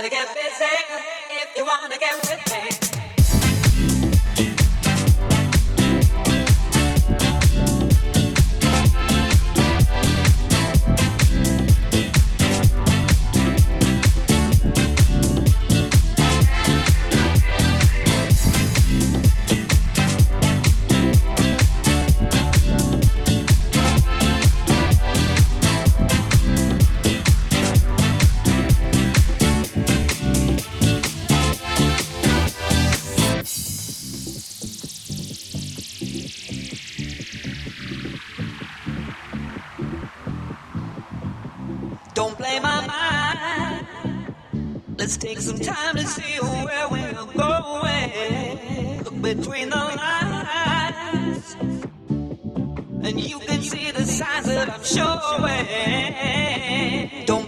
gotta get busy if you wanna get with me. to see where we're going. Look between the lines, and you can see the signs that I'm showing. Don't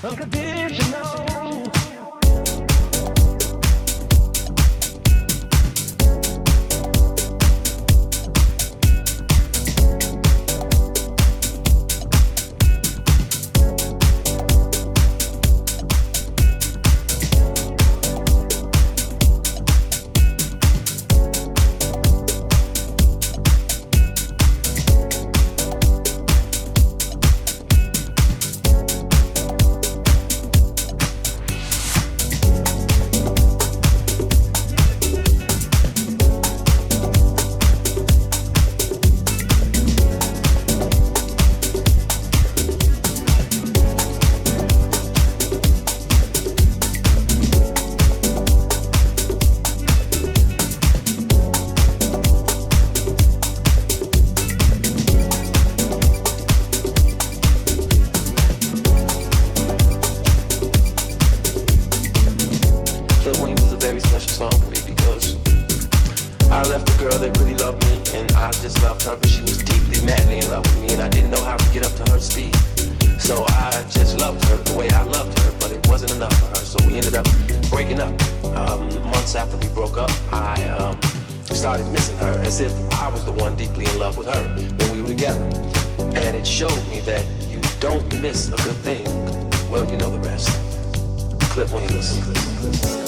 Unconditional. Clip on you listen.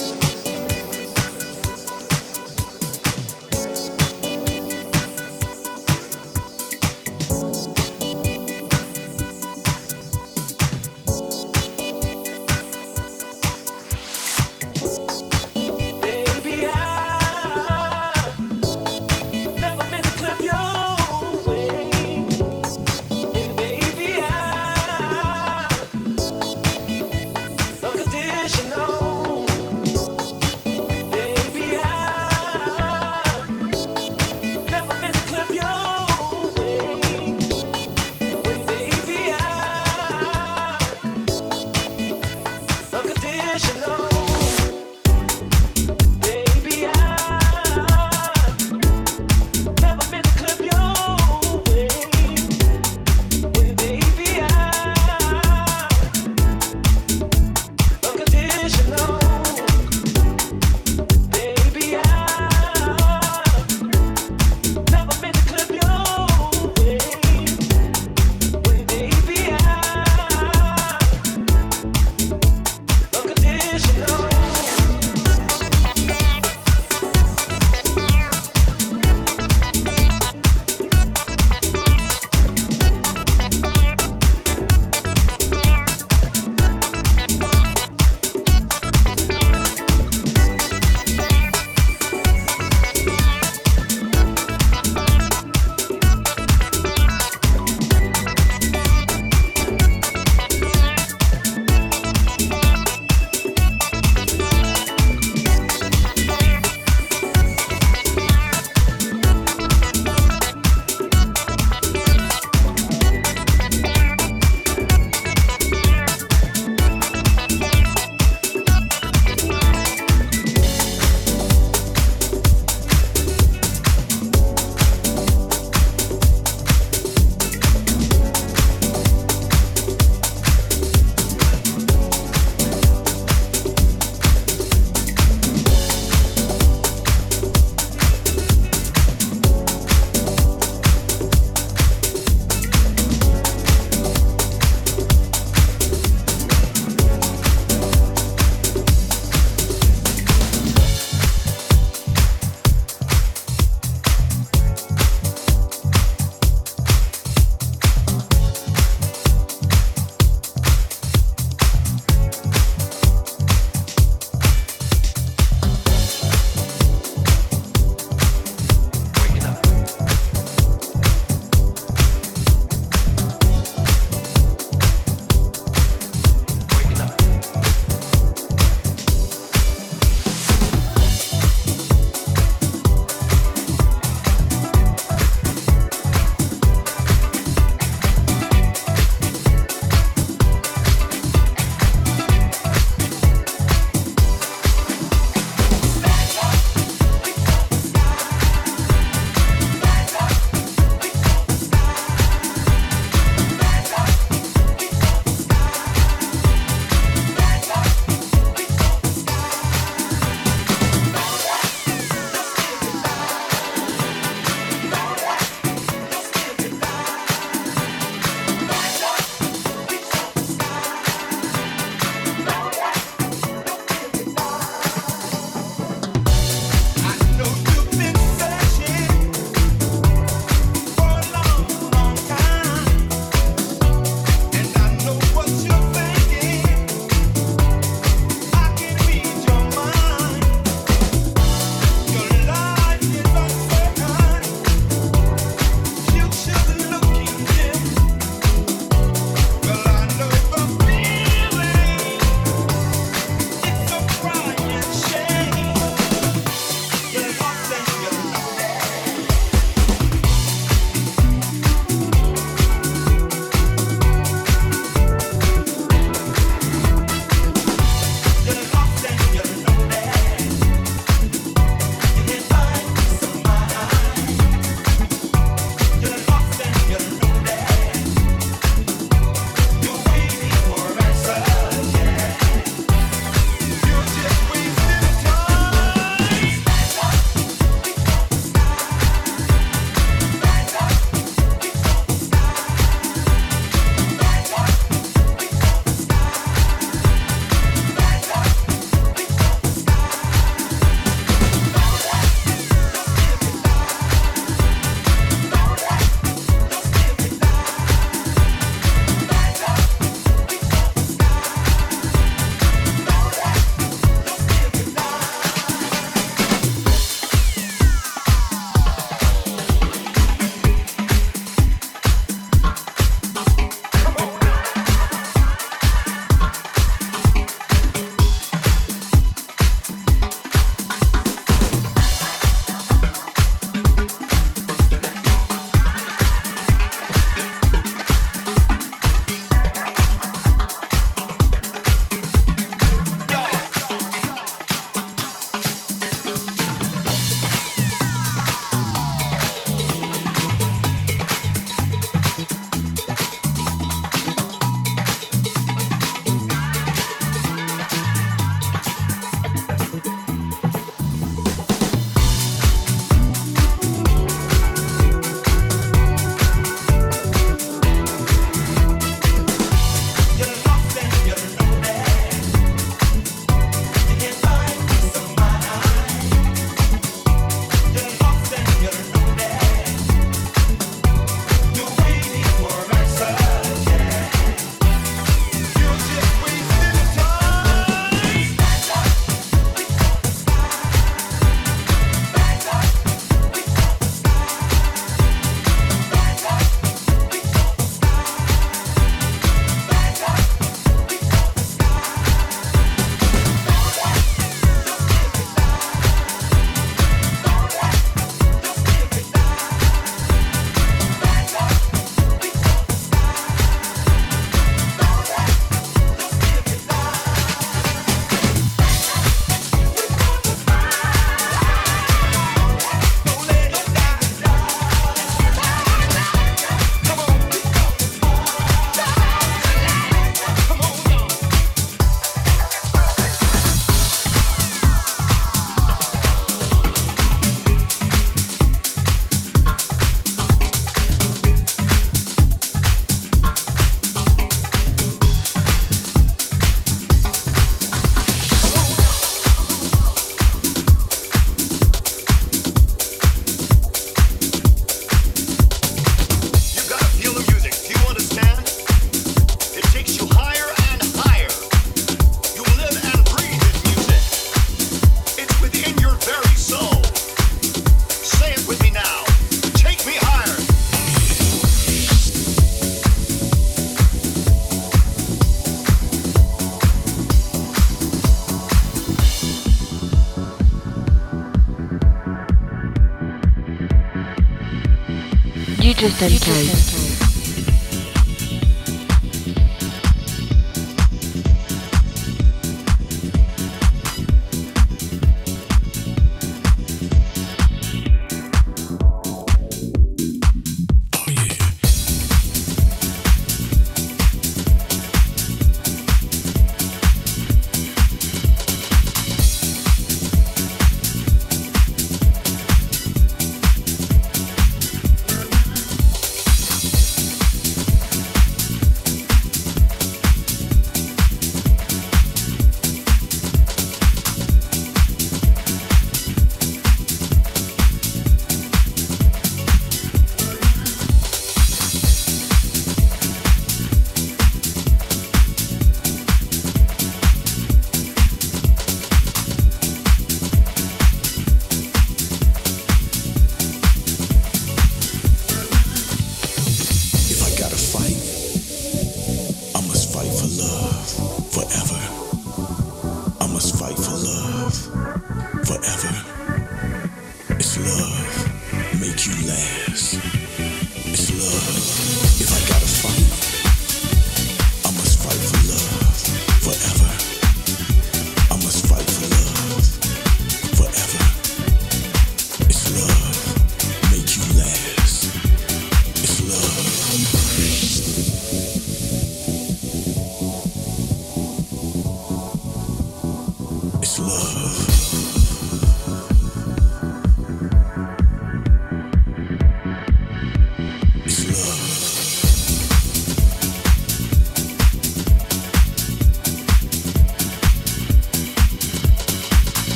Future Sentai.